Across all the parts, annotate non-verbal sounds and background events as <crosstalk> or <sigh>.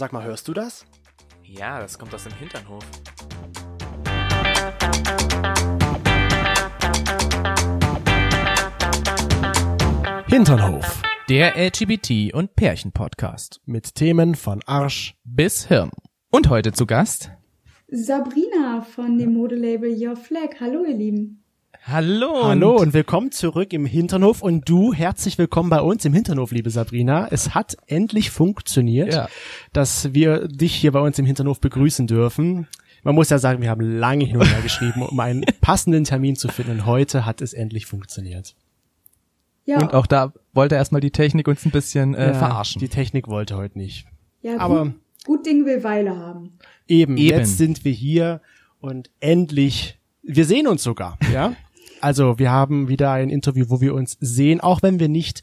Sag mal, hörst du das? Ja, das kommt aus dem Hinternhof. Hinternhof. Der LGBT- und Pärchen-Podcast. Mit Themen von Arsch bis Hirn. Und heute zu Gast Sabrina von dem Modelabel Your Flag. Hallo, ihr Lieben. Hallo. Hallo und willkommen zurück im Hinternhof und du herzlich willkommen bei uns im Hinternhof, liebe Sabrina. Es hat endlich funktioniert, Ja. dass wir dich hier bei uns im Hinternhof begrüßen dürfen. Man muss ja sagen, wir haben lange hin und her geschrieben, um einen <laughs> passenden Termin zu finden und heute hat es endlich funktioniert. Ja, Und auch da wollte erstmal die Technik uns ein bisschen äh, Ja, verarschen. Die Technik wollte heute nicht. ja aber- gut, gut Ding will Weile haben. Eben, Eben. jetzt sind wir hier und endlich, wir sehen uns sogar, <laughs> ja? Also, wir haben wieder ein Interview, wo wir uns sehen, auch wenn wir nicht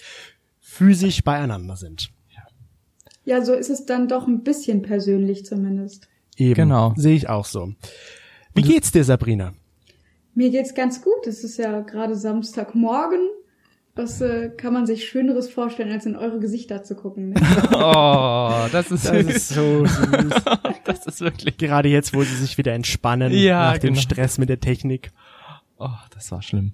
physisch beieinander sind. Ja, so ist es dann doch ein bisschen persönlich zumindest. Eben. Genau. Sehe ich auch so. Wie geht's dir, Sabrina? Mir geht's ganz gut. Es ist ja gerade Samstagmorgen. Was äh, kann man sich Schöneres vorstellen, als in eure Gesichter zu gucken? Ne? <laughs> Oh, das ist, Das ist so süß. <laughs> das ist wirklich. Gerade jetzt, wo sie sich wieder entspannen Ja, nach dem genau. Stress mit der Technik. Oh, das war schlimm.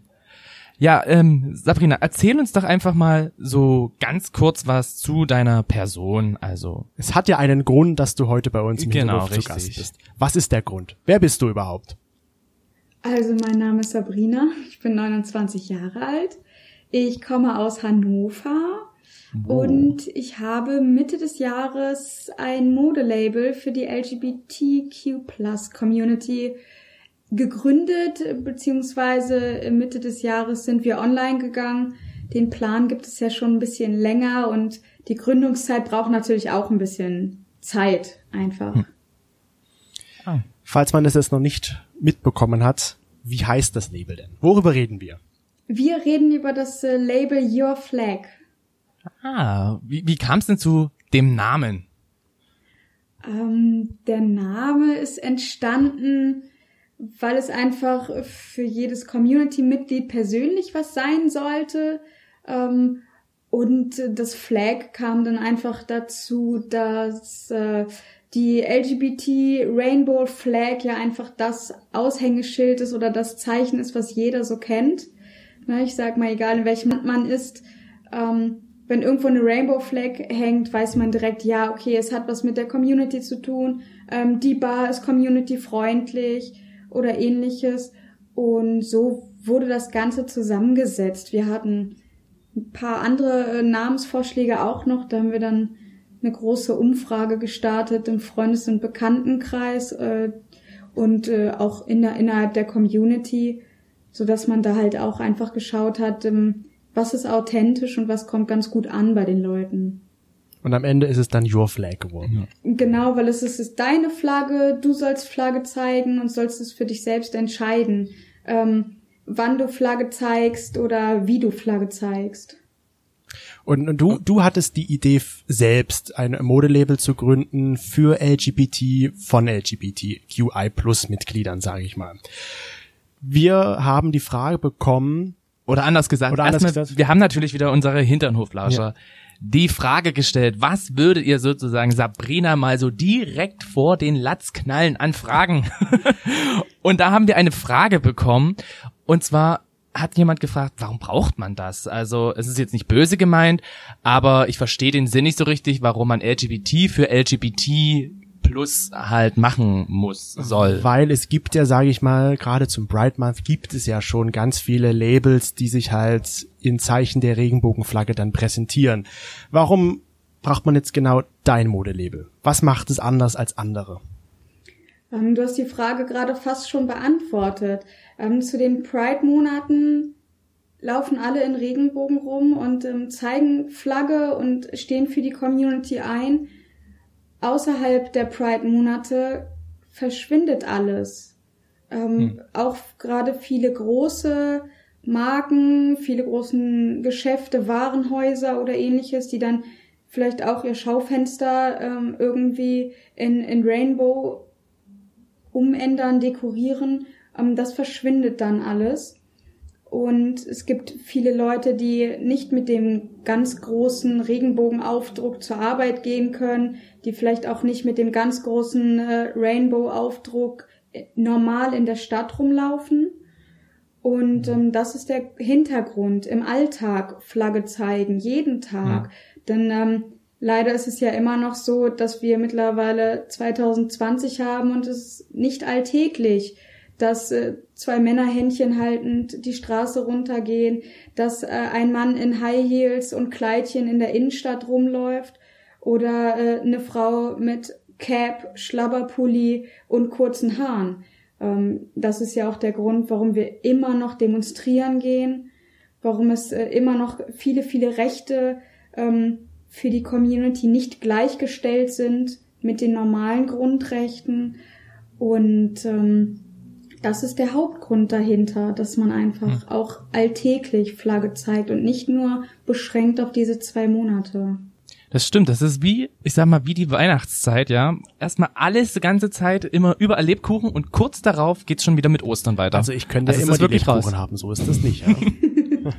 Ja, ähm, Sabrina, erzähl uns doch einfach mal so ganz kurz was zu deiner Person. Also, Es hat ja einen Grund, dass du heute bei uns im Genau, zu richtig. Gast bist. Was ist der Grund? Wer bist du überhaupt? Also, mein Name ist Sabrina. Ich bin 29 Jahre alt. Ich komme aus Hannover. Und ich habe Mitte des Jahres ein Modelabel für die LGBTQ Community gegründet, beziehungsweise Mitte des Jahres sind wir online gegangen. Den Plan gibt es ja schon ein bisschen länger und die Gründungszeit braucht natürlich auch ein bisschen Zeit einfach. Falls man es jetzt noch nicht mitbekommen hat, wie heißt das Label denn? Worüber reden wir? Wir reden über das äh, Label Your Flag. ah, wie, wie kam es denn zu dem Namen? Ähm, der Name ist entstanden, weil es einfach für jedes Community-Mitglied persönlich was sein sollte. Ähm, und das Flag kam dann einfach dazu, dass äh, die LGBT Rainbow Flag ja einfach das Aushängeschild ist oder das Zeichen ist, was jeder so kennt. Na, ich sag mal, egal in welchem Land man ist, ähm, wenn irgendwo eine Rainbow Flag hängt, weiß man direkt, ja, okay, es hat was mit der Community zu tun, ähm, die Bar ist community-freundlich oder ähnliches. Und so wurde das Ganze zusammengesetzt. Wir hatten ein paar andere äh, Namensvorschläge auch noch. Da haben wir dann eine große Umfrage gestartet im Freundes- und Bekanntenkreis äh, und äh, auch in der, innerhalb der Community, so dass man da halt auch einfach geschaut hat, ähm, was ist authentisch und was kommt ganz gut an bei den Leuten. Und am Ende ist es dann Your Flag geworden. Genau, weil es ist, es ist deine Flagge, du sollst Flagge zeigen und sollst es für dich selbst entscheiden, ähm, wann du Flagge zeigst oder wie du Flagge zeigst. Und, und du, du hattest die Idee selbst, ein Modelabel zu gründen für LGBT von LGBTQI Plus Mitgliedern, sage ich mal. Wir haben die Frage bekommen, Oder anders gesagt, Oder anders erstmal, gesagt. wir haben natürlich wieder unsere Hinternhoflauscher die Frage gestellt, was würdet ihr sozusagen Sabrina mal so direkt vor den Latz knallen an Fragen? <laughs> und da haben wir eine Frage bekommen und zwar hat jemand gefragt, warum braucht man das? Also es ist jetzt nicht böse gemeint, aber ich verstehe den Sinn nicht so richtig, warum man LGBT für LGBT plus halt machen muss, soll. weil es gibt ja, sage ich mal, gerade zum Pride Month gibt es ja schon ganz viele Labels, die sich halt in Zeichen der Regenbogenflagge dann präsentieren. Warum braucht man jetzt genau dein Modelabel? Was macht es anders als andere? Ähm, du hast die Frage gerade fast schon beantwortet. Ähm, zu den Pride-Monaten laufen alle in Regenbogen rum und ähm, zeigen Flagge und stehen für die Community ein. Außerhalb der Pride-Monate verschwindet alles. Ähm, Auch gerade viele große Marken, viele großen Geschäfte, Warenhäuser oder ähnliches, die dann vielleicht auch ihr Schaufenster ähm, irgendwie in, in Rainbow umändern, dekorieren, ähm, das verschwindet dann alles. Und es gibt viele Leute, die nicht mit dem ganz großen Regenbogenaufdruck zur Arbeit gehen können, die vielleicht auch nicht mit dem ganz großen äh, Rainbow-Aufdruck äh, normal in der Stadt rumlaufen. Und ähm, das ist der Hintergrund. Im Alltag Flagge zeigen, jeden Tag. Ja. Denn ähm, leider ist es ja immer noch so, dass wir mittlerweile 2020 haben und es ist nicht alltäglich dass äh, zwei Männer Händchen haltend die Straße runtergehen, dass äh, ein Mann in High Heels und Kleidchen in der Innenstadt rumläuft oder äh, eine Frau mit Cap, Schlabberpulli und kurzen Haaren. Ähm, das ist ja auch der Grund, warum wir immer noch demonstrieren gehen, warum es äh, immer noch viele, viele Rechte ähm, für die Community nicht gleichgestellt sind mit den normalen Grundrechten und ähm, das ist der Hauptgrund dahinter, dass man einfach hm. auch alltäglich Flagge zeigt und nicht nur beschränkt auf diese zwei Monate. Das stimmt, das ist wie, ich sag mal, wie die Weihnachtszeit, ja. Erstmal alles die ganze Zeit immer überall Lebkuchen und kurz darauf geht's schon wieder mit Ostern weiter. Also ich könnte also ja immer die Lebkuchen raus. haben, so ist das nicht, ja. <laughs>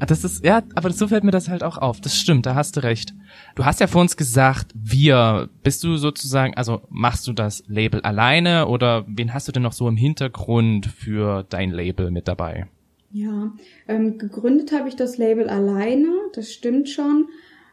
Ah, das ist, ja, aber so fällt mir das halt auch auf. Das stimmt, da hast du recht. Du hast ja vor uns gesagt, wir, bist du sozusagen, also machst du das Label alleine oder wen hast du denn noch so im Hintergrund für dein Label mit dabei? Ja, ähm, gegründet habe ich das Label alleine, das stimmt schon,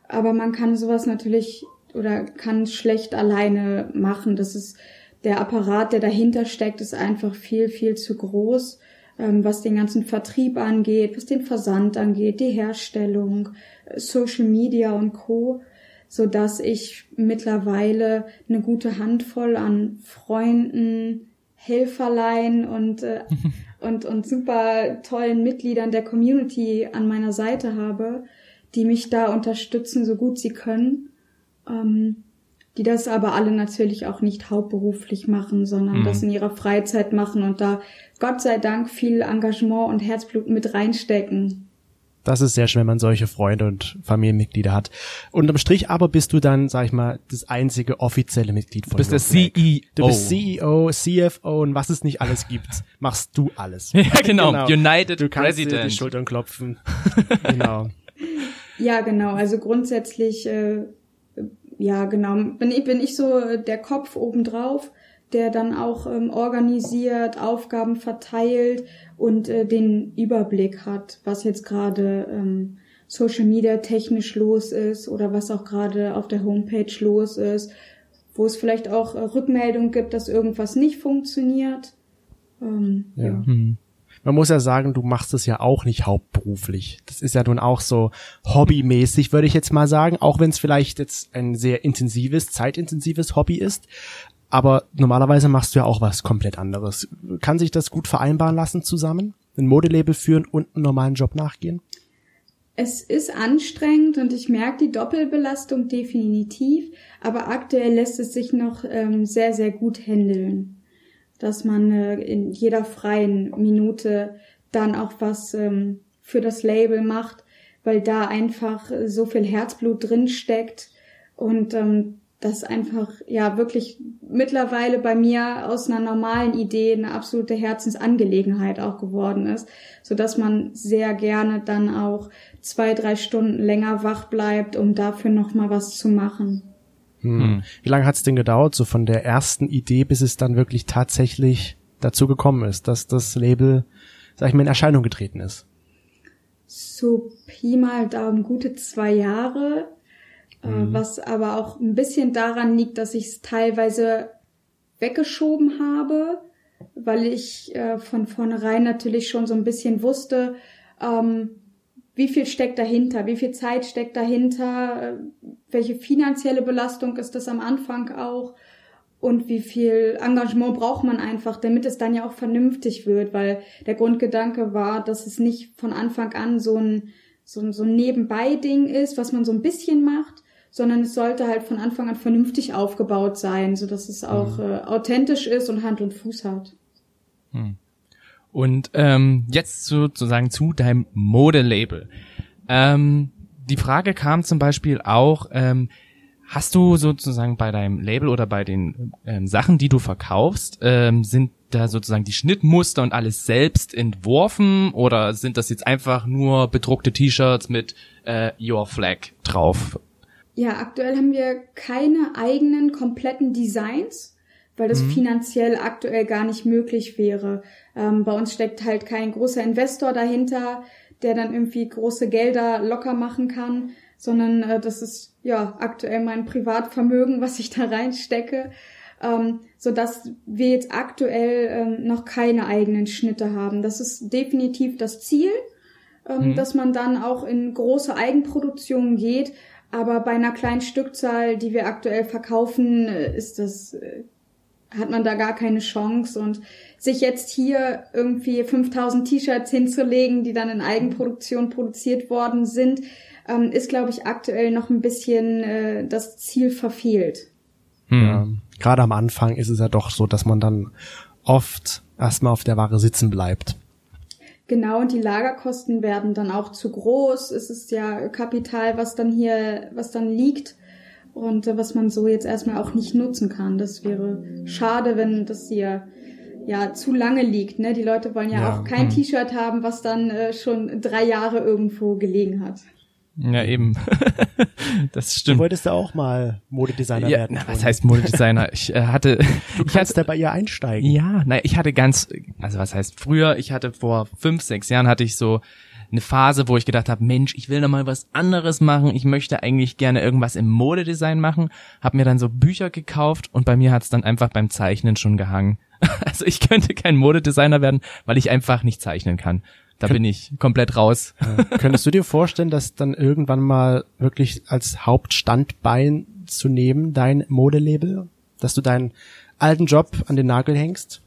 aber man kann sowas natürlich oder kann schlecht alleine machen. Das ist der Apparat, der dahinter steckt, ist einfach viel, viel zu groß was den ganzen Vertrieb angeht, was den Versand angeht, die Herstellung, äh, Social Media und Co, so dass ich mittlerweile eine gute Handvoll an Freunden, Helferlein und äh, <laughs> und und super tollen Mitgliedern der Community an meiner Seite habe, die mich da unterstützen, so gut sie können. Ähm, die das aber alle natürlich auch nicht hauptberuflich machen, sondern mhm. das in ihrer Freizeit machen und da Gott sei Dank viel Engagement und Herzblut mit reinstecken. Das ist sehr schön, wenn man solche Freunde und Familienmitglieder hat. Unterm Strich aber bist du dann, sag ich mal, das einzige offizielle Mitglied von Du bist der CEO. Du bist CEO, CFO und was es nicht alles gibt, <laughs> machst du alles. ja, genau. genau. United du kannst President. Dir die Schultern klopfen. <laughs> genau. Ja, genau. Also grundsätzlich, äh, ja, genau. Bin ich, bin ich so der Kopf obendrauf der dann auch ähm, organisiert, Aufgaben verteilt und äh, den Überblick hat, was jetzt gerade ähm, Social Media technisch los ist oder was auch gerade auf der Homepage los ist, wo es vielleicht auch äh, Rückmeldung gibt, dass irgendwas nicht funktioniert. Ähm, ja. ja. Hm. Man muss ja sagen, du machst es ja auch nicht hauptberuflich. Das ist ja nun auch so hobbymäßig, würde ich jetzt mal sagen, auch wenn es vielleicht jetzt ein sehr intensives, zeitintensives Hobby ist. Aber normalerweise machst du ja auch was komplett anderes. Kann sich das gut vereinbaren lassen zusammen? Ein Modelabel führen und einen normalen Job nachgehen? Es ist anstrengend und ich merke die Doppelbelastung definitiv, aber aktuell lässt es sich noch ähm, sehr, sehr gut handeln, dass man äh, in jeder freien Minute dann auch was ähm, für das Label macht, weil da einfach so viel Herzblut drin steckt und ähm, das einfach ja wirklich mittlerweile bei mir aus einer normalen Idee eine absolute Herzensangelegenheit auch geworden ist, so dass man sehr gerne dann auch zwei drei Stunden länger wach bleibt, um dafür noch mal was zu machen. Hm. hm. Wie lange hat es denn gedauert, so von der ersten Idee, bis es dann wirklich tatsächlich dazu gekommen ist, dass das Label, sag ich mal, in Erscheinung getreten ist? So Pi mal Daumen gute zwei Jahre mhm. was aber auch ein bisschen daran liegt, dass ich es teilweise weggeschoben habe, weil ich äh, von vornherein natürlich schon so ein bisschen wusste, ähm, wie viel steckt dahinter, wie viel Zeit steckt dahinter, welche finanzielle Belastung ist das am Anfang auch und wie viel Engagement braucht man einfach, damit es dann ja auch vernünftig wird, weil der Grundgedanke war, dass es nicht von Anfang an so ein so ein, so ein Nebenbei-Ding ist, was man so ein bisschen macht, sondern es sollte halt von Anfang an vernünftig aufgebaut sein, so dass es auch mhm. äh, authentisch ist und Hand und Fuß hat. Mhm. Und ähm, jetzt sozusagen zu deinem Modelabel. Ähm, die Frage kam zum Beispiel auch, ähm, Hast du sozusagen bei deinem Label oder bei den ähm, Sachen, die du verkaufst, ähm, sind da sozusagen die Schnittmuster und alles selbst entworfen oder sind das jetzt einfach nur bedruckte T-Shirts mit äh, Your Flag drauf? Ja, aktuell haben wir keine eigenen kompletten Designs, weil das mhm. finanziell aktuell gar nicht möglich wäre. Ähm, bei uns steckt halt kein großer Investor dahinter, der dann irgendwie große Gelder locker machen kann, sondern äh, das ist ja aktuell mein Privatvermögen, <laughs> was ich da reinstecke, ähm, so dass wir jetzt aktuell ähm, noch keine eigenen Schnitte haben. Das ist definitiv das Ziel, ähm, mhm. dass man dann auch in große Eigenproduktionen geht. Aber bei einer kleinen Stückzahl, die wir aktuell verkaufen, äh, ist das äh, hat man da gar keine Chance und sich jetzt hier irgendwie 5000 T-Shirts hinzulegen, die dann in Eigenproduktion produziert worden sind, ähm, ist, glaube ich, aktuell noch ein bisschen äh, das Ziel verfehlt. Hm. Ja, Gerade am Anfang ist es ja doch so, dass man dann oft erstmal auf der Ware sitzen bleibt. Genau, und die Lagerkosten werden dann auch zu groß. Es ist ja Kapital, was dann hier, was dann liegt und äh, was man so jetzt erstmal auch nicht nutzen kann. Das wäre schade, wenn das hier ja zu lange liegt. Ne? Die Leute wollen ja, ja. auch kein hm. T-Shirt haben, was dann äh, schon drei Jahre irgendwo gelegen hat. Ja, eben. <laughs> das stimmt. Du wolltest ja auch mal Modedesigner ja, werden. Na, was heißt Modedesigner? Ich äh, hatte. Du <laughs> ich kannst hatte, da bei ihr einsteigen. Ja, na, ich hatte ganz, also was heißt früher? Ich hatte vor fünf, sechs Jahren hatte ich so eine Phase, wo ich gedacht habe, Mensch, ich will noch mal was anderes machen. Ich möchte eigentlich gerne irgendwas im Modedesign machen. Hab mir dann so Bücher gekauft und bei mir hat's dann einfach beim Zeichnen schon gehangen. <laughs> Also ich könnte kein Modedesigner werden, weil ich einfach nicht zeichnen kann. Da bin ich komplett raus. Ja. Könntest du dir vorstellen, dass dann irgendwann mal wirklich als Hauptstandbein zu nehmen, dein Modelabel? Dass du deinen alten Job an den Nagel hängst?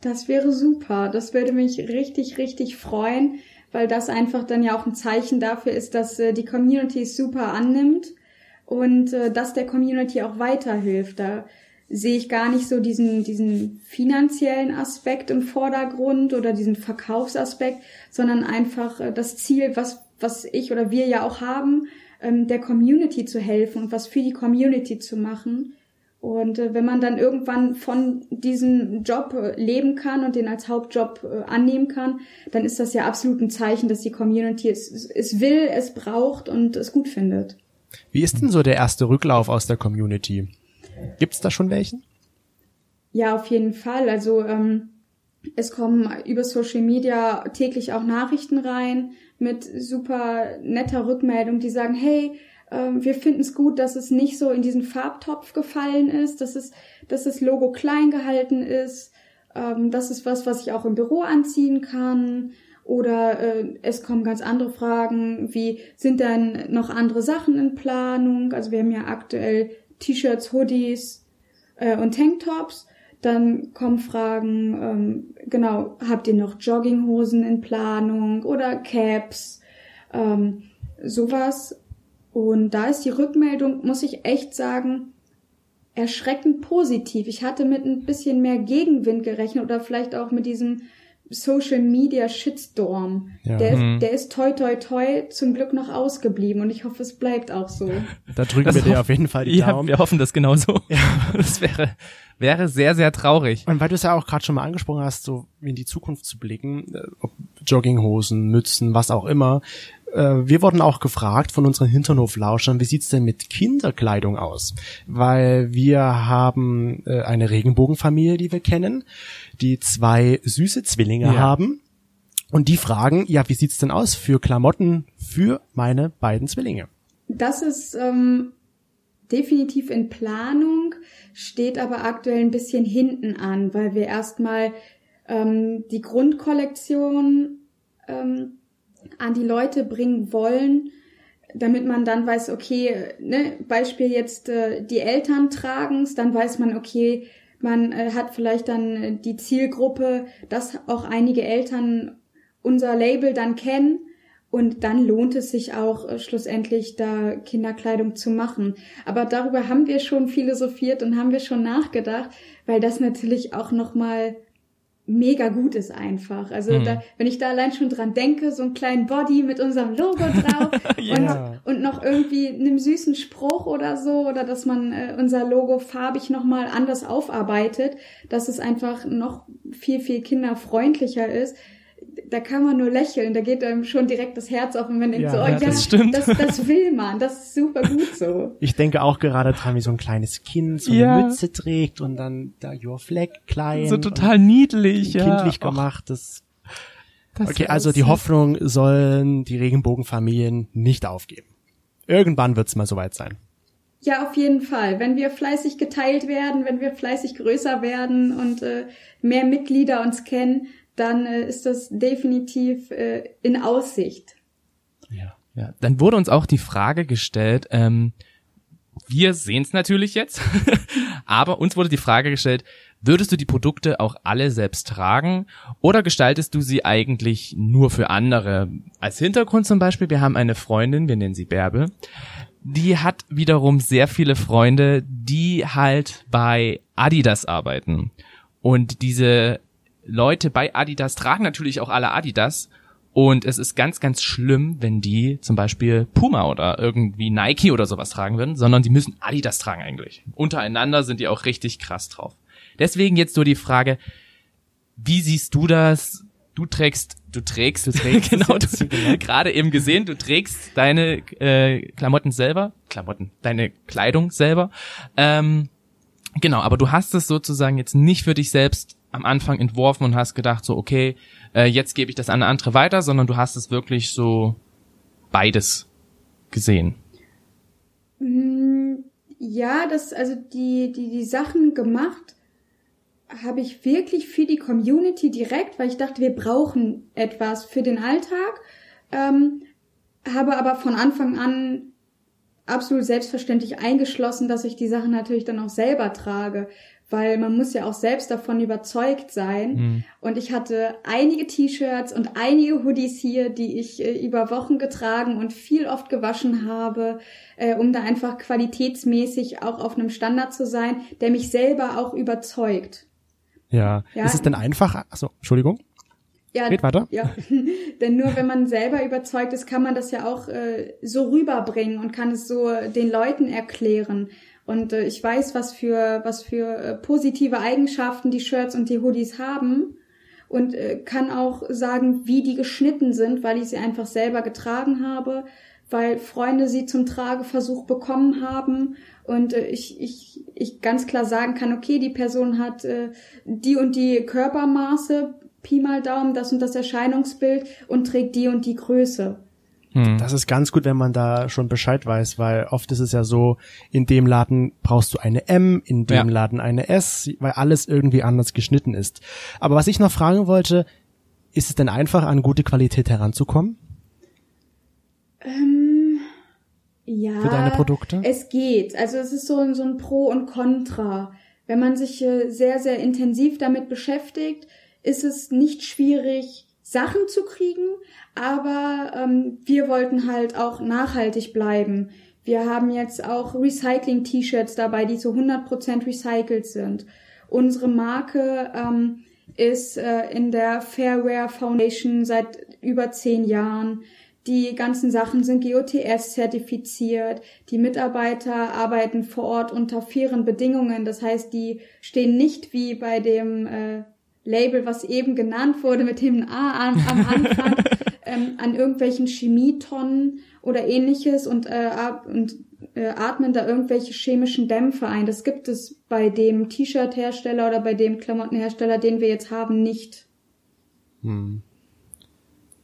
Das wäre super. Das würde mich richtig, richtig freuen, weil das einfach dann ja auch ein Zeichen dafür ist, dass äh, die Community es super annimmt und äh, dass der Community auch weiterhilft. Da sehe ich gar nicht so diesen, diesen finanziellen Aspekt im Vordergrund oder diesen Verkaufsaspekt, sondern einfach äh, das Ziel, was, was ich oder wir ja auch haben, ähm, der Community zu helfen und was für die Community zu machen. Und äh, wenn man dann irgendwann von diesem Job äh, leben kann und den als Hauptjob annehmen kann, dann ist das ja absolut ein Zeichen, dass die Community es, es will, es braucht und es gut findet. Wie ist denn so der erste Rücklauf aus der Community? Gibt's da schon welchen? Ja, auf jeden Fall. Also ähm, es kommen über Social Media täglich auch Nachrichten rein mit super netter Rückmeldung, die sagen, hey, ähm, wir finden es gut, dass es nicht so in diesen Farbtopf gefallen ist, dass es, dass das Logo klein gehalten ist. Ähm, das ist was, was ich auch im Büro anziehen kann. Oder äh, es kommen ganz andere Fragen, wie sind denn noch andere Sachen in Planung? Also wir haben ja aktuell T-Shirts, Hoodies äh, und Tanktops. Dann kommen Fragen, ähm, genau, habt ihr noch Jogginghosen in Planung oder Caps, ähm, sowas. Und da ist die Rückmeldung, muss ich echt sagen, erschreckend positiv. Ich hatte mit ein bisschen mehr Gegenwind gerechnet oder vielleicht auch mit diesem Social Media Shitstorm. Ja. Der, ist, mhm. der ist toi toi toi zum Glück noch ausgeblieben und ich hoffe, es bleibt auch so. Da drücken das wir dir auf jeden Fall die ja, Daumen. Wir hoffen das genauso. Ja. <laughs> Das wäre, wäre sehr, sehr traurig. Und weil du es ja auch gerade schon mal angesprochen hast, so in die Zukunft zu blicken, äh, ob Jogginghosen, Mützen, was auch immer, wir wurden auch gefragt von unseren Hinternhoflauschern, wie sieht's denn mit Kinderkleidung aus? Weil wir haben äh, eine Regenbogenfamilie, die wir kennen, die zwei süße Zwillinge ja. haben. Und die fragen, ja, wie sieht's denn aus für Klamotten für meine beiden Zwillinge? Das ist ähm, definitiv in Planung, steht aber aktuell ein bisschen hinten an, weil wir erstmal ähm, die Grundkollektion ähm, an die Leute bringen wollen, damit man dann weiß, okay, ne, Beispiel jetzt äh, die Eltern tragen's, dann weiß man, okay, man äh, hat vielleicht dann die Zielgruppe, dass auch einige Eltern unser Label dann kennen und dann lohnt es sich auch äh, schlussendlich da Kinderkleidung zu machen. Aber darüber haben wir schon philosophiert und haben wir schon nachgedacht, weil das natürlich auch noch mal mega gut ist einfach. Also mhm. da, wenn ich da allein schon dran denke, so einen kleinen Body mit unserem Logo drauf <laughs> ja. und, und noch irgendwie einem süßen Spruch oder so oder dass man äh, unser Logo farbig nochmal anders aufarbeitet, dass es einfach noch viel, viel kinderfreundlicher ist da kann man nur lächeln, da geht einem schon direkt das Herz auf und man denkt ja, so, oh ja, das, stimmt. Das, das will man, das ist super gut so. <laughs> Ich denke auch gerade dran, wie so ein kleines Kind so ja. eine Mütze trägt und dann da Your Flag klein. So total niedlich, ja. Kindlich gemacht, das, das Okay, also die Hoffnung sollen die Regenbogenfamilien nicht aufgeben. Irgendwann wird's mal soweit sein. Ja, auf jeden Fall. Wenn wir fleißig geteilt werden, wenn wir fleißig größer werden und äh, mehr Mitglieder uns kennen, dann äh, ist das definitiv äh, in Aussicht. Ja. ja. Dann wurde uns auch die Frage gestellt, ähm, wir sehen es natürlich jetzt, <laughs> aber uns wurde die Frage gestellt, würdest du die Produkte auch alle selbst tragen oder gestaltest du sie eigentlich nur für andere? Als Hintergrund zum Beispiel, wir haben eine Freundin, wir nennen sie Bärbel, die hat wiederum sehr viele Freunde, die halt bei Adidas arbeiten. Und diese Leute bei Adidas tragen natürlich auch alle Adidas. Und es ist ganz, ganz schlimm, wenn die zum Beispiel Puma oder irgendwie Nike oder sowas tragen würden, sondern die müssen Adidas tragen eigentlich. Untereinander sind die auch richtig krass drauf. Deswegen jetzt so die Frage, wie siehst du das? Du trägst, du trägst, du <laughs> trägst genau, du, gerade eben gesehen, du trägst deine äh, Klamotten selber, Klamotten, deine Kleidung selber. Ähm, genau, aber du hast es sozusagen jetzt nicht für dich selbst am Anfang entworfen und hast gedacht, so, okay, äh, jetzt gebe ich das an eine andere weiter, sondern du hast es wirklich so beides gesehen. Mm, ja, das, also die, die, die Sachen gemacht habe ich wirklich für die Community direkt, weil ich dachte, wir brauchen etwas für den Alltag, ähm, habe aber von Anfang an absolut selbstverständlich eingeschlossen, dass ich die Sachen natürlich dann auch selber trage, weil man muss ja auch selbst davon überzeugt sein. Mhm. Und ich hatte einige T-Shirts und einige Hoodies hier, die ich äh, über Wochen getragen und viel oft gewaschen habe, äh, um da einfach qualitätsmäßig auch auf einem Standard zu sein, der mich selber auch überzeugt. Ja. ja. Ist es denn einfach? Achso, Entschuldigung. Ja, Red weiter. Ja, <laughs> denn nur wenn man selber überzeugt ist, kann man das ja auch äh, so rüberbringen und kann es so den Leuten erklären. Und äh, ich weiß, was für, was für äh, positive Eigenschaften die Shirts und die Hoodies haben und äh, kann auch sagen, wie die geschnitten sind, weil ich sie einfach selber getragen habe, weil Freunde sie zum Trageversuch bekommen haben und äh, ich, ich, ich ganz klar sagen kann, okay, die Person hat äh, die und die Körpermaße, Pi mal Daumen, das und das Erscheinungsbild und trägt die und die Größe. Hm. Das ist ganz gut, wenn man da schon Bescheid weiß, weil oft ist es ja so, in dem Laden brauchst du eine M, in dem ja. Laden eine S, weil alles irgendwie anders geschnitten ist. Aber was ich noch fragen wollte, ist es denn einfach, an gute Qualität heranzukommen? Ähm, ja. Für deine Produkte? Es geht. Also es ist so, so ein Pro und Contra. Wenn man sich äh, sehr, sehr intensiv damit beschäftigt, ist es nicht schwierig, Sachen zu kriegen, aber ähm, wir wollten halt auch nachhaltig bleiben. Wir haben jetzt auch Recycling-T-Shirts dabei, die zu 100% recycelt sind. Unsere Marke ähm, ist äh, in der Fairware Foundation seit über zehn Jahren. Die ganzen Sachen sind GOTS zertifiziert. Die Mitarbeiter arbeiten vor Ort unter fairen Bedingungen. Das heißt, die stehen nicht wie bei dem äh, Label, was eben genannt wurde, mit dem A am, am Anfang, <laughs> ähm, an irgendwelchen Chemietonnen oder ähnliches und, äh, und äh, atmen da irgendwelche chemischen Dämpfe ein. Das gibt es bei dem T-Shirt-Hersteller oder bei dem Klamottenhersteller, den wir jetzt haben, nicht. Hm.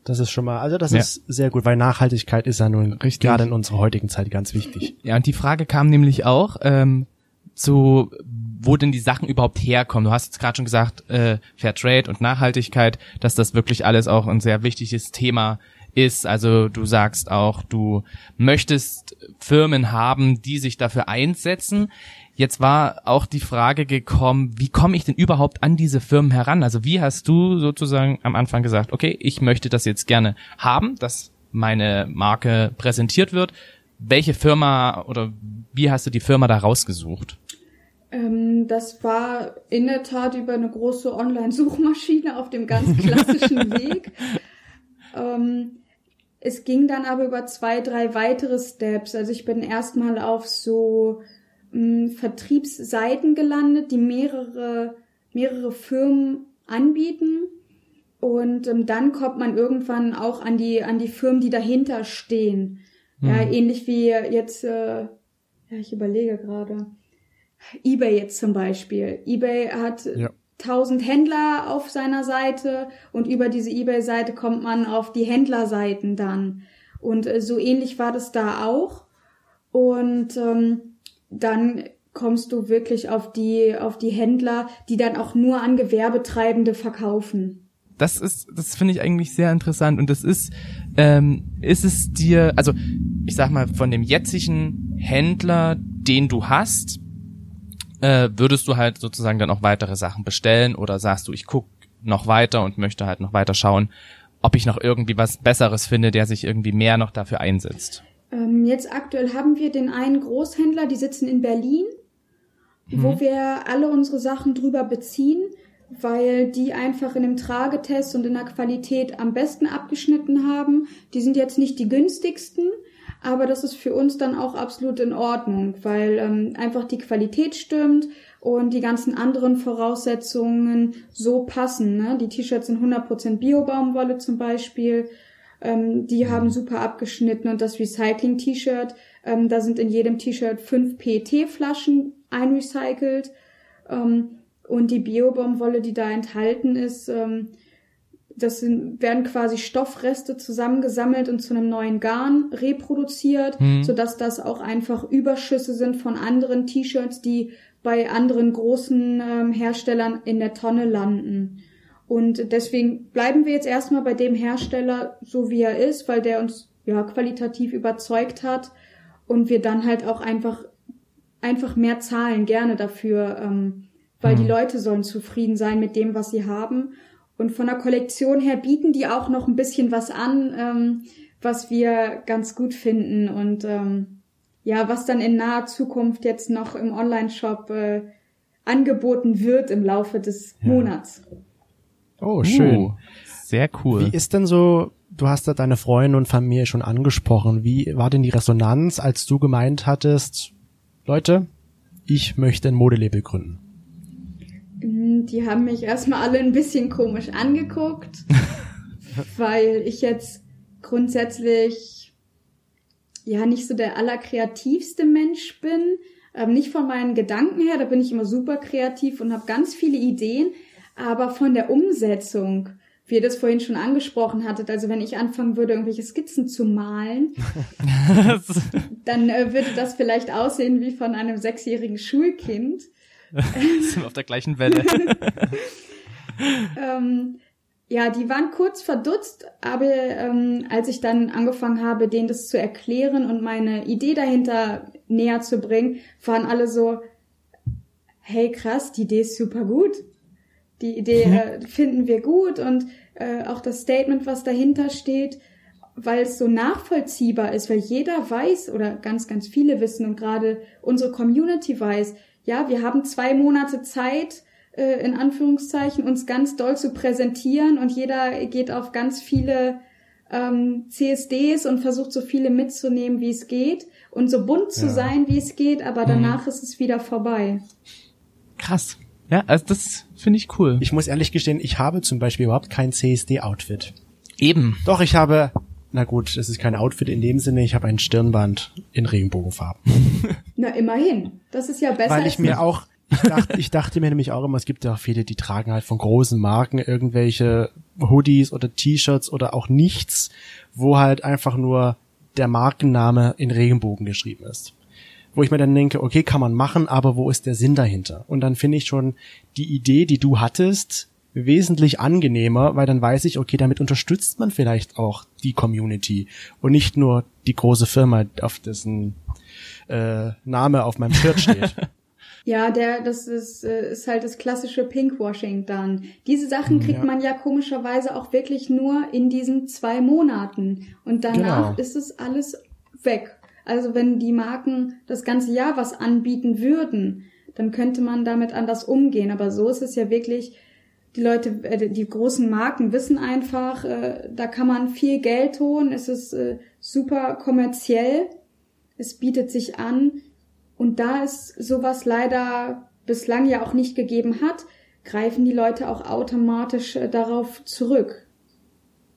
Das ist schon mal, also das ja. ist sehr gut, weil Nachhaltigkeit ist ja nun Richtig. gerade in unserer heutigen Zeit ganz wichtig. Ja, und die Frage kam nämlich auch, ähm, zu wo denn die Sachen überhaupt herkommen. Du hast jetzt gerade schon gesagt, äh, Fair Trade und Nachhaltigkeit, dass das wirklich alles auch ein sehr wichtiges Thema ist. Also du sagst auch, du möchtest Firmen haben, die sich dafür einsetzen. Jetzt war auch die Frage gekommen, wie komme ich denn überhaupt an diese Firmen heran? Also wie hast du sozusagen am Anfang gesagt, okay, ich möchte das jetzt gerne haben, dass meine Marke präsentiert wird. Welche Firma oder wie hast du die Firma da rausgesucht? Ähm, das war in der Tat über eine große Online-Suchmaschine auf dem ganz klassischen <laughs> Weg. Ähm, es ging dann aber über zwei, drei weitere Steps. Also ich bin erstmal auf so mh, Vertriebsseiten gelandet, die mehrere, mehrere Firmen anbieten. Und ähm, dann kommt man irgendwann auch an die, an die Firmen, die dahinter stehen. Mhm. Ja, ähnlich wie jetzt, äh, ja, ich überlege gerade. eBay jetzt zum Beispiel. eBay hat ja. 1000 Händler auf seiner Seite und über diese eBay-Seite kommt man auf die Händlerseiten dann. Und äh, so ähnlich war das da auch. Und ähm, dann kommst du wirklich auf die, auf die Händler, die dann auch nur an Gewerbetreibende verkaufen. Das ist, das finde ich eigentlich sehr interessant und das ist, ähm, ist es dir, also ich sag mal, von dem jetzigen Händler, den du hast, äh, würdest du halt sozusagen dann auch weitere Sachen bestellen oder sagst du, ich guck noch weiter und möchte halt noch weiter schauen, ob ich noch irgendwie was Besseres finde, der sich irgendwie mehr noch dafür einsetzt? Ähm, jetzt aktuell haben wir den einen Großhändler, die sitzen in Berlin wo mhm. wir alle unsere Sachen drüber beziehen, weil die einfach in dem Tragetest und in der Qualität am besten abgeschnitten haben. Die sind jetzt nicht die günstigsten, aber das ist für uns dann auch absolut in Ordnung, weil ähm, einfach die Qualität stimmt und die ganzen anderen Voraussetzungen so passen. Ne? Die T-Shirts sind 100% Bio-Baumwolle zum Beispiel. Ähm, die haben super abgeschnitten und das Recycling-T-Shirt, ähm, da sind in jedem T-Shirt fünf PET-Flaschen einrecycelt. Ähm, und die Biobaumwolle, die da enthalten ist, ähm, das sind, werden quasi Stoffreste zusammengesammelt und zu einem neuen Garn reproduziert, mhm. sodass das auch einfach Überschüsse sind von anderen T-Shirts, die bei anderen großen ähm, Herstellern in der Tonne landen. Und deswegen bleiben wir jetzt erstmal bei dem Hersteller, so wie er ist, weil der uns ja qualitativ überzeugt hat und wir dann halt auch einfach einfach mehr zahlen gerne dafür, ähm, weil mhm. die Leute sollen zufrieden sein mit dem, was sie haben. Und von der Kollektion her bieten die auch noch ein bisschen was an, ähm, was wir ganz gut finden und ähm, ja, was dann in naher Zukunft jetzt noch im Online-Shop äh, angeboten wird im Laufe des ja. Monats. Oh, schön. Uh, sehr cool. Wie ist denn so, du hast da deine Freunde und Familie schon angesprochen. Wie war denn die Resonanz, als du gemeint hattest, Leute, ich möchte ein Modelabel gründen. Mm, die haben mich erstmal alle ein bisschen komisch angeguckt, <laughs> weil ich jetzt grundsätzlich ja nicht so der allerkreativste Mensch bin. Ähm, nicht von meinen Gedanken her, da bin ich immer super kreativ und habe ganz viele Ideen, aber von der Umsetzung wie ihr das vorhin schon angesprochen hattet, also wenn ich anfangen würde, irgendwelche Skizzen zu malen, <laughs> dann äh, würde das vielleicht aussehen wie von einem sechsjährigen Schulkind. <laughs> Sind wir auf der gleichen Welle. <laughs> ähm, ja, die waren kurz verdutzt, aber ähm, als ich dann angefangen habe, denen das zu erklären und meine Idee dahinter näher zu bringen, waren alle so, hey krass, die Idee ist super gut. Die Idee mhm. äh, finden wir gut und äh, auch das Statement, was dahinter steht, weil es so nachvollziehbar ist, weil jeder weiß oder ganz, ganz viele wissen und gerade unsere Community weiß, ja, wir haben zwei Monate Zeit, äh, in Anführungszeichen, uns ganz doll zu präsentieren und jeder geht auf ganz viele ähm, CSDs und versucht so viele mitzunehmen, wie es geht und so bunt zu ja. sein, wie es geht, aber danach mhm. ist es wieder vorbei. Krass. Ja, also das finde ich cool. Ich muss ehrlich gestehen, ich habe zum Beispiel überhaupt kein CSD-Outfit. Eben. Doch, ich habe, na gut, es ist kein Outfit in dem Sinne, ich habe ein Stirnband in Regenbogenfarben. <laughs> Na, immerhin. Das ist ja besser. Weil ich mir auch, ich dachte, ich dachte mir nämlich auch immer, es gibt ja auch viele, die tragen halt von großen Marken irgendwelche Hoodies oder T-Shirts oder auch nichts, wo halt einfach nur der Markenname in Regenbogen geschrieben ist wo ich mir dann denke, okay, kann man machen, aber wo ist der Sinn dahinter? Und dann finde ich schon die Idee, die du hattest, wesentlich angenehmer, weil dann weiß ich, okay, damit unterstützt man vielleicht auch die Community und nicht nur die große Firma, auf dessen äh, Name auf meinem Shirt steht. <laughs> Ja, der, das ist, äh, ist halt das klassische Pinkwashing dann. Diese Sachen kriegt ja. man ja komischerweise auch wirklich nur in diesen zwei Monaten. Und danach genau. ist es alles weg. Also wenn die Marken das ganze Jahr was anbieten würden, dann könnte man damit anders umgehen. Aber so ist es ja wirklich, die Leute, äh, die großen Marken wissen einfach, äh, da kann man viel Geld holen, es ist äh, super kommerziell, es bietet sich an. Und da es sowas leider bislang ja auch nicht gegeben hat, greifen die Leute auch automatisch äh, darauf zurück.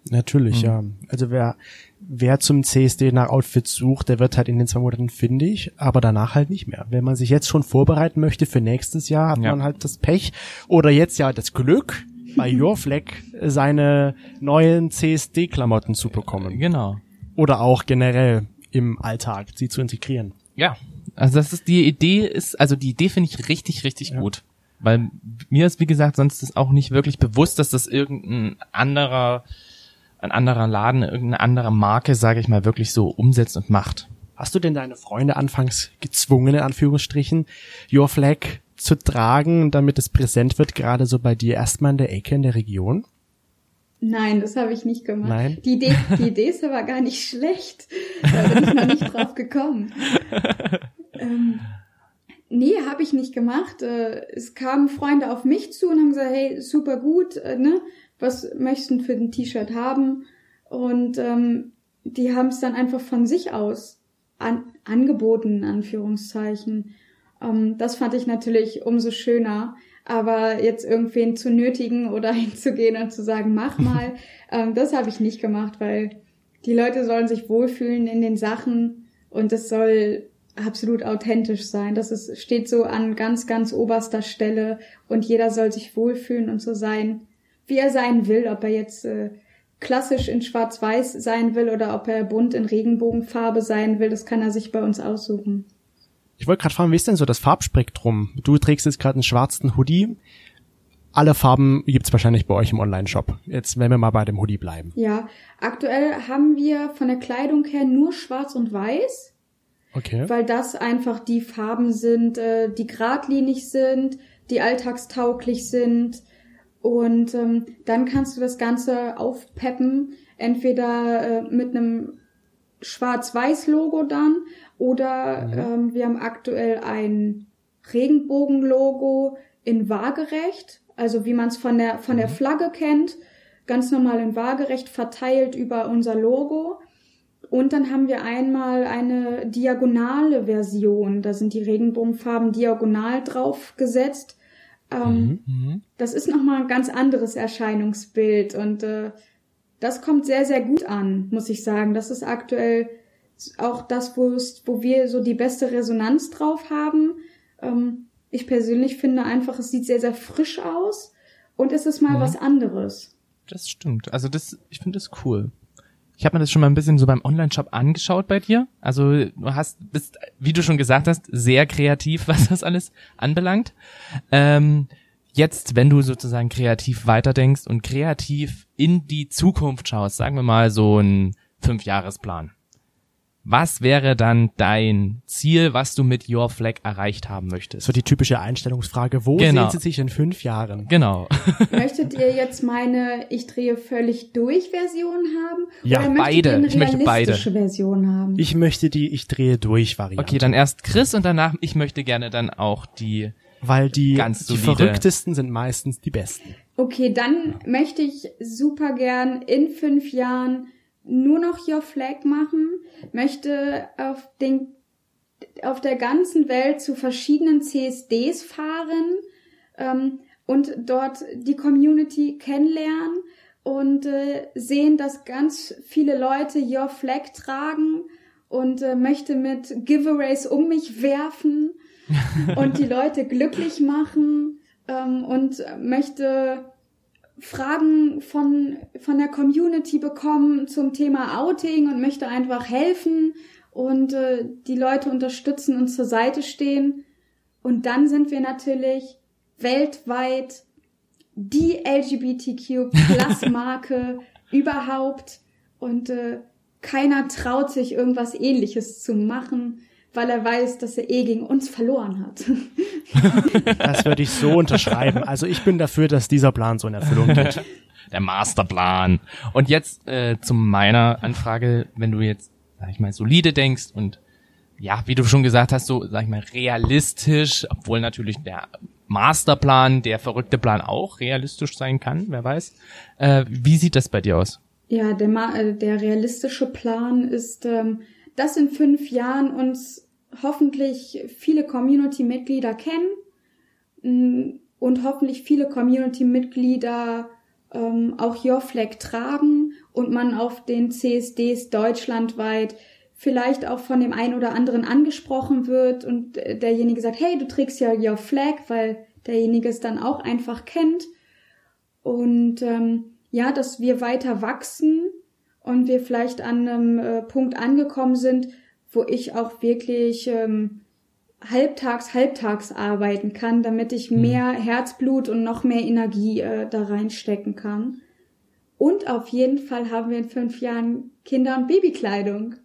Natürlich, mhm. ja. Also wer, wer zum CSD nach Outfits sucht, der wird halt in den zwei Monaten findig, aber danach halt nicht mehr. Wenn man sich jetzt schon vorbereiten möchte für nächstes Jahr, hat ja. man halt das Pech oder jetzt ja das Glück, bei Your Flag seine neuen CSD-Klamotten zu bekommen. Genau. Oder auch generell im Alltag sie zu integrieren. Ja, also das ist die Idee ist, also die Idee finde ich richtig, richtig ja. gut. Weil mir ist, wie gesagt, sonst ist auch nicht wirklich bewusst, dass das irgendein anderer ein anderer Laden, irgendeine andere Marke, sage ich mal, wirklich so umsetzt und macht. Hast du denn deine Freunde anfangs gezwungen, in Anführungsstrichen, Your Flag zu tragen, damit es präsent wird, gerade so bei dir erstmal in der Ecke in der Region? Nein, das habe ich nicht gemacht. Nein? Die Idee, die Idee ist aber gar nicht schlecht. Da bin ich noch nicht drauf gekommen. <laughs> ähm, nee, habe ich nicht gemacht. Äh, es kamen Freunde auf mich zu und haben gesagt, hey, super gut, äh, ne? Was möchtest du für ein T-Shirt haben? Und ähm, die haben es dann einfach von sich aus an, angeboten, in Anführungszeichen. Ähm, das fand ich natürlich umso schöner. Aber jetzt irgendwen zu nötigen oder <laughs> hinzugehen und zu sagen, mach <laughs> mal, ähm, das habe ich nicht gemacht, weil die Leute sollen sich wohlfühlen in den Sachen und es soll absolut authentisch sein. Das ist, steht so an ganz, ganz oberster Stelle und jeder soll sich wohlfühlen und so sein, wie er sein will, ob er jetzt äh, klassisch in Schwarz-Weiß sein will oder ob er bunt in Regenbogenfarbe sein will, das kann er sich bei uns aussuchen. Ich wollte gerade fragen, wie ist denn so das Farbspektrum? Du trägst jetzt gerade einen schwarzen Hoodie. Alle Farben gibt's wahrscheinlich bei euch im Online-Shop. Jetzt werden wir mal bei dem Hoodie bleiben. Ja, aktuell haben wir von der Kleidung her nur schwarz und weiß. Okay. Weil das einfach die Farben sind, äh, die geradlinig sind, die alltagstauglich sind, und ähm, dann kannst du das Ganze aufpeppen, entweder äh, mit einem Schwarz-Weiß-Logo dann oder mhm. ähm, wir haben aktuell ein Regenbogen-Logo in waagerecht, also wie man es von der von der mhm. Flagge kennt, ganz normal in waagerecht verteilt über unser Logo. Und dann haben wir einmal eine diagonale Version, da sind die Regenbogenfarben diagonal drauf gesetzt ähm, mhm. Das ist nochmal ein ganz anderes Erscheinungsbild und äh, das kommt sehr, sehr gut an, muss ich sagen. Das ist aktuell auch das, wo, wo wir so die beste Resonanz drauf haben. Ähm, ich persönlich finde einfach, es sieht sehr, sehr frisch aus und es ist mal mhm. was anderes. Das stimmt. Also das, ich finde das cool. Ich habe mir das schon mal ein bisschen so beim Online-Shop angeschaut bei dir. Also du hast, bist, wie du schon gesagt hast, sehr kreativ, <laughs> was das alles anbelangt. Ähm, jetzt, wenn du sozusagen kreativ weiterdenkst und kreativ in die Zukunft schaust, sagen wir mal so ein Fünfjahresplan. Was wäre dann dein Ziel, was du mit Your Flag erreicht haben möchtest? So die typische Einstellungsfrage, wo genau. sehen Sie sich in fünf Jahren? Genau. <laughs> Möchtet ihr jetzt meine Ich drehe völlig durch Version haben? Ja, oder beide. ich möchte beide. Version haben? Ich möchte die Ich drehe durch Variante. Okay, dann erst Chris und danach ich möchte gerne dann auch die weil die, ganz die verrücktesten sind meistens die besten. Okay, dann möchte ich super gern in fünf Jahren nur noch Your Flag machen, möchte auf den auf der ganzen Welt zu verschiedenen CSDs fahren ähm, und dort die Community kennenlernen und äh, sehen, dass ganz viele Leute Your Flag tragen und äh, möchte mit Giveaways um mich werfen <laughs> und die Leute glücklich machen ähm, und möchte Fragen von, von der Community bekommen zum Thema Outing und möchte einfach helfen und äh, die Leute unterstützen und zur Seite stehen. Und dann sind wir natürlich weltweit die LGBTQ Plus <laughs> Marke überhaupt und äh, keiner traut sich irgendwas ähnliches zu machen weil er weiß, dass er eh gegen uns verloren hat. <laughs> Das würde ich so unterschreiben. Also ich bin dafür, dass dieser Plan so in Erfüllung geht. <laughs> Der Masterplan. Und jetzt äh, zu meiner Anfrage, wenn du jetzt, sag ich mal, solide denkst und ja, wie du schon gesagt hast, so, sag ich mal, realistisch, obwohl natürlich der Masterplan, der verrückte Plan auch realistisch sein kann, wer weiß. Äh, wie sieht das bei dir aus? Ja, der, Ma äh, der realistische Plan ist, ähm, dass in fünf Jahren uns hoffentlich viele Community-Mitglieder kennen mm, und hoffentlich viele Community-Mitglieder ähm, auch Your Flag tragen und man auf den CSDs deutschlandweit vielleicht auch von dem einen oder anderen angesprochen wird und derjenige sagt, hey, du trägst ja Your Flag, weil derjenige es dann auch einfach kennt. Und ähm, ja, dass wir weiter wachsen und wir vielleicht an einem äh, Punkt angekommen sind, wo ich auch wirklich ähm, halbtags, halbtags arbeiten kann, damit ich mhm. mehr Herzblut und noch mehr Energie äh, da reinstecken kann. Und auf jeden Fall haben wir in fünf Jahren Kinder- und Babykleidung.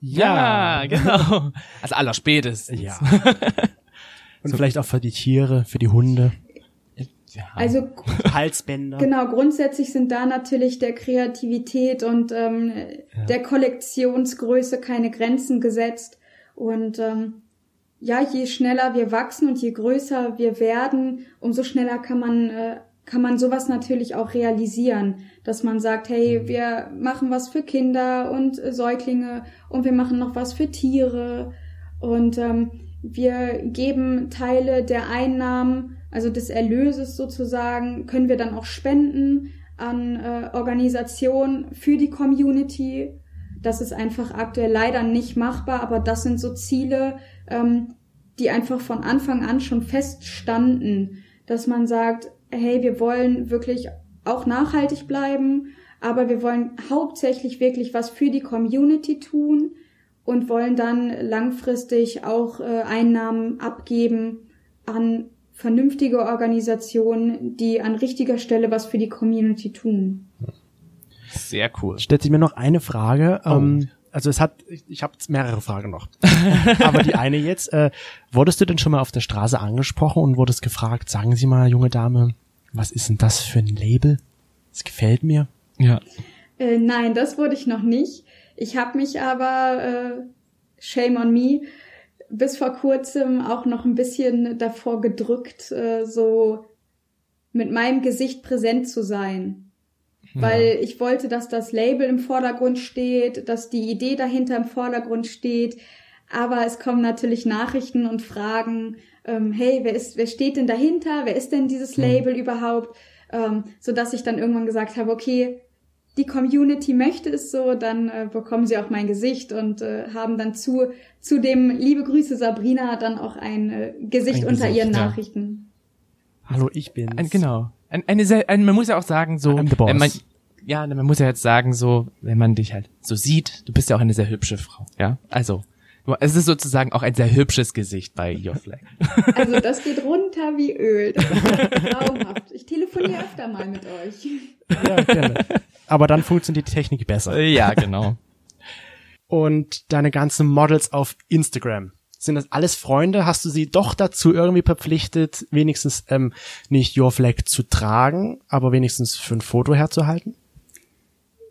Ja, ja genau. <laughs> Also aller spätestens. Ja. <laughs> und so. vielleicht auch für die Tiere, für die Hunde. Ja. Also <laughs> Halsbänder. Genau, grundsätzlich sind da natürlich der Kreativität und ähm, ja. der Kollektionsgröße keine Grenzen gesetzt. Und ähm, ja, je schneller wir wachsen und je größer wir werden, umso schneller kann man äh, kann man sowas natürlich auch realisieren, dass man sagt, hey, mhm. wir machen was für Kinder und äh, Säuglinge und wir machen noch was für Tiere und ähm, wir geben Teile der Einnahmen, also des Erlöses sozusagen, können wir dann auch spenden an äh, Organisationen für die Community. Das ist einfach aktuell leider nicht machbar, aber das sind so Ziele, ähm, die einfach von Anfang an schon feststanden, dass man sagt, hey, wir wollen wirklich auch nachhaltig bleiben, aber wir wollen hauptsächlich wirklich was für die Community tun und wollen dann langfristig auch äh, Einnahmen abgeben an vernünftige Organisationen, die an richtiger Stelle was für die Community tun. Sehr cool. Stellt sich mir noch eine Frage. Oh. Ähm, also es hat, ich, ich habe mehrere Fragen noch. <laughs> Aber die eine jetzt, äh, wurdest du denn schon mal auf der Straße angesprochen und wurdest gefragt, sagen Sie mal, junge Dame, was ist denn das für ein Label? Das gefällt mir. Ja. Äh, nein, das wurde ich noch nicht. Ich habe mich aber, äh, shame on me, bis vor kurzem auch noch ein bisschen davor gedrückt, äh, so mit meinem Gesicht präsent zu sein weil ich wollte, dass das Label im Vordergrund steht, dass die Idee dahinter im Vordergrund steht. Aber es kommen natürlich Nachrichten und Fragen, ähm, hey, wer ist, wer steht denn dahinter? Wer ist denn dieses Label mhm. überhaupt? Ähm, so dass ich dann irgendwann gesagt habe, okay, die Community möchte es so, dann äh, bekommen sie auch mein Gesicht und äh, haben dann zu, zu dem liebe Grüße Sabrina dann auch ein äh, Gesicht ein unter Gesicht, ihren ja. Nachrichten. Hallo, ich bin. Genau. Ein, eine sehr, ein, man muss ja auch sagen, so, wenn man, ja, man muss ja jetzt sagen, so, wenn man dich halt so sieht, du bist ja auch eine sehr hübsche Frau, ja? Also, es ist sozusagen auch ein sehr hübsches Gesicht bei Your Flag. Also, das geht runter wie Öl. Das ist traumhaft. Ich telefoniere öfter mal mit euch. Ja, gerne. Aber dann funktioniert die Technik besser. Ja, genau. Und deine ganzen Models auf Instagram. Sind das alles Freunde? Hast du sie doch dazu irgendwie verpflichtet, wenigstens ähm, nicht Your Flag zu tragen, aber wenigstens für ein Foto herzuhalten?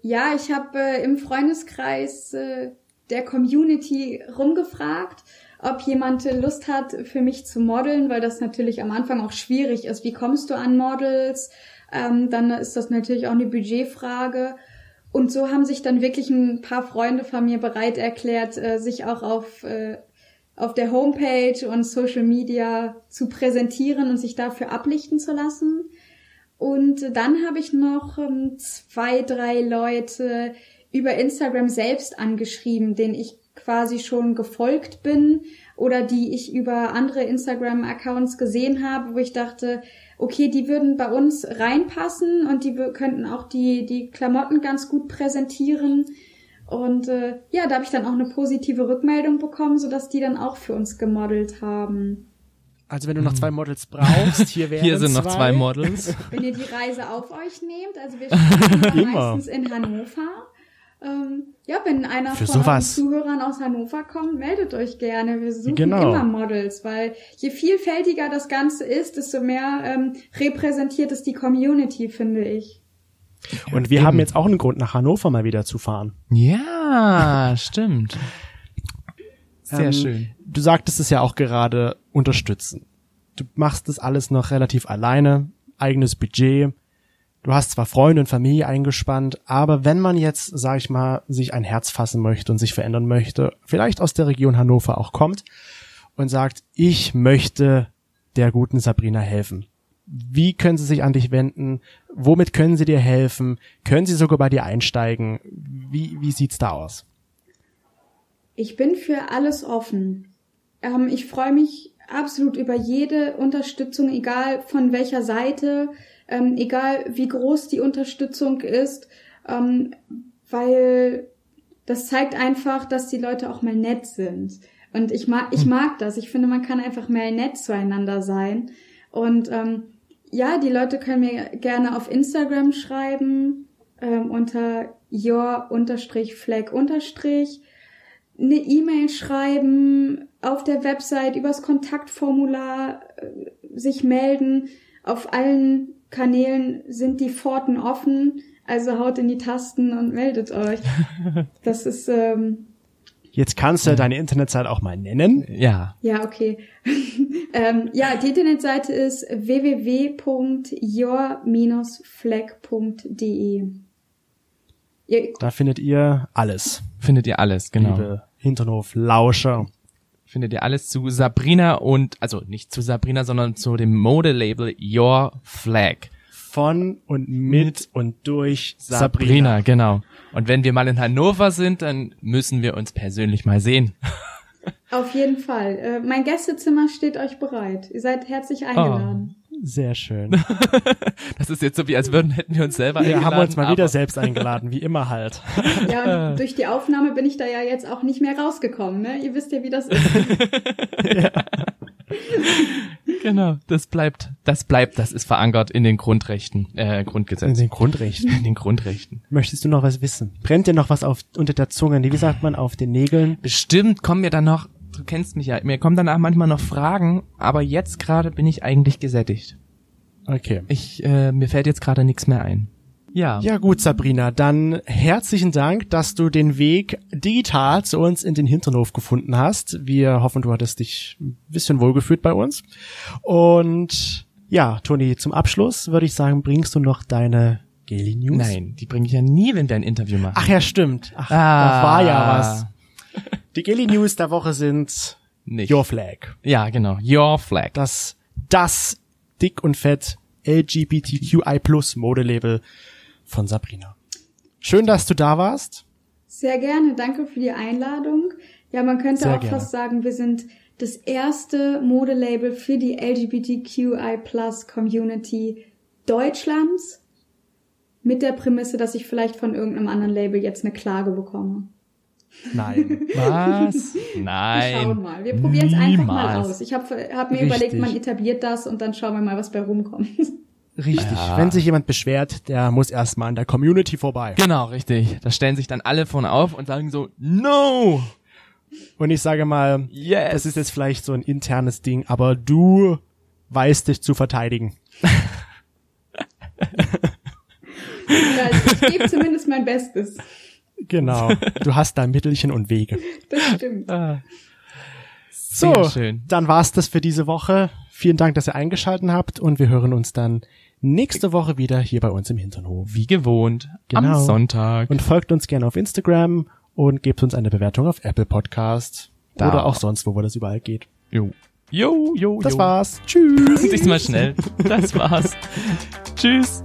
Ja, ich habe äh, im Freundeskreis äh, der Community rumgefragt, ob jemand Lust hat, für mich zu modeln, weil das natürlich am Anfang auch schwierig ist. Wie kommst du an Models? Ähm, dann ist das natürlich auch eine Budgetfrage. Und so haben sich dann wirklich ein paar Freunde von mir bereit erklärt, äh, sich auch auf äh, auf der Homepage und Social Media zu präsentieren und sich dafür ablichten zu lassen. Und dann habe ich noch ähm, zwei, drei Leute über Instagram selbst angeschrieben, denen ich quasi schon gefolgt bin oder die ich über andere Instagram-Accounts gesehen habe, wo ich dachte, okay, die würden bei uns reinpassen und die könnten auch die, die Klamotten ganz gut präsentieren. Und äh, ja, da habe ich dann auch eine positive Rückmeldung bekommen, sodass die dann auch für uns gemodelt haben. Also wenn du noch zwei Models brauchst, hier wären <laughs> Hier sind zwei. noch zwei Models. Wenn ihr die Reise auf euch nehmt, also wir <laughs> stehen meistens in Hannover. Ähm, ja, wenn einer Für von sowas. den Zuhörern aus Hannover kommt, meldet euch gerne. Wir suchen Genau. immer Models, weil je vielfältiger das Ganze ist, desto mehr ähm, repräsentiert es die Community, finde ich. Und wir Eben. haben jetzt auch einen Grund, nach Hannover mal wieder zu fahren. Ja, <laughs> stimmt. Sehr schön. Du sagtest es ja auch gerade unterstützen. Du machst das alles noch relativ alleine, eigenes Budget. Du hast zwar Freunde und Familie eingespannt, aber wenn man jetzt, sag ich mal, sich ein Herz fassen möchte und sich verändern möchte, vielleicht aus der Region Hannover auch kommt und sagt, ich möchte der guten Sabrina helfen. Wie können sie sich an dich wenden? Womit können sie dir helfen? Können sie sogar bei dir einsteigen? Wie, wie sieht's da aus? Ich bin für alles offen. Ähm, ich freue mich absolut über jede Unterstützung, egal von welcher Seite, ähm, egal wie groß die Unterstützung ist, ähm, weil das zeigt einfach, dass die Leute auch mal nett sind. Und ich mag, ich hm. mag das. Ich finde, man kann einfach mehr nett zueinander sein. Und ähm, ja, die Leute können mir gerne auf Instagram schreiben ähm, unter your-flag- eine E-Mail schreiben, auf der Website übers Kontaktformular äh, sich melden. Auf allen Kanälen sind die Pforten offen, also haut in die Tasten und meldet euch. <laughs> Das ist ähm, Jetzt kannst du ja. deine Internetseite auch mal nennen. Ja. Ja, okay. <laughs> ähm, ja, die Internetseite ist www.your-flag.de. Da findet ihr alles. Findet ihr alles, genau. Liebe Hinternhof Lauscher. Findet ihr alles zu Sabrina und, also nicht zu Sabrina, sondern zu dem Modelabel Your Flag. Von und mit, mit und durch Sabrina. Sabrina. Genau. Und wenn wir mal in Hannover sind, dann müssen wir uns persönlich mal sehen. Auf jeden Fall. Äh, mein Gästezimmer steht euch bereit. Ihr seid herzlich eingeladen. Oh. Sehr schön. <laughs> das ist jetzt so wie, als würden hätten wir uns selber wir eingeladen. Wir haben uns mal wieder selbst eingeladen, wie immer halt. <laughs> Ja, und durch die Aufnahme bin ich da ja jetzt auch nicht mehr rausgekommen, ne? Ihr wisst ja, wie das ist. <laughs> ja. Genau, das bleibt, das bleibt, das ist verankert in den Grundrechten, äh, Grundgesetzen. In den Grundrechten. In den Grundrechten. Möchtest du noch was wissen? Brennt dir noch was auf, unter der Zunge? Wie sagt man, auf den Nägeln? Bestimmt kommen mir dann noch du kennst mich ja, mir kommen danach manchmal noch Fragen, aber jetzt gerade bin ich eigentlich gesättigt. Okay. Ich, äh, mir fällt jetzt gerade nichts mehr ein. Ja. Ja gut, Sabrina, dann herzlichen Dank, dass du den Weg digital zu uns in den Hinternhof gefunden hast. Wir hoffen, du hattest dich ein bisschen wohlgefühlt bei uns. Und ja, Toni, zum Abschluss würde ich sagen, bringst du noch deine Gaily News? Nein, die bringe ich ja nie, wenn wir ein Interview machen. Ach ja, stimmt. Ach, ah. da war ja was. Die Gilly News der Woche sind Nicht. Your Flag. Ja, genau. Your Flag. Das, das dick und fett LGBTQI Plus Modelabel von Sabrina. Schön, dass du da warst. Sehr gerne. Danke für die Einladung. Ja, man könnte Sehr auch gerne. fast sagen, wir sind das erste Modelabel für die LGBTQI Plus Community Deutschlands mit der Prämisse, dass ich vielleicht von irgendeinem anderen Label jetzt eine Klage bekomme. Nein. Was? <laughs> Nein. Wir schauen mal. Wir probieren es einfach mal aus. Ich habe hab mir Richtig. überlegt, man etabliert das und dann schauen wir mal, was bei rumkommt. Richtig. Ja. Wenn sich jemand beschwert, der muss erstmal an der Community vorbei. Genau, richtig. Da stellen sich dann alle vorne auf und sagen so, no! Und ich sage mal, yes. das ist jetzt vielleicht so ein internes Ding, aber du weißt dich zu verteidigen. <laughs> also ich gebe zumindest mein Bestes. Genau. <laughs> Du hast da Mittelchen und Wege. Das stimmt. Ah. So, schön. dann war's das für diese Woche. Vielen Dank, dass ihr eingeschalten habt und wir hören uns dann nächste Woche wieder hier bei uns im Hinternhof. Wie gewohnt. Genau. Am Sonntag. Und folgt uns gerne auf Instagram und gebt uns eine Bewertung auf Apple Podcast. Da. Oder auch sonst, wo das überall geht. Jo. Jo, jo, Das war's. Tschüss. <laughs> Diesmal schnell. Das war's. <laughs> Tschüss.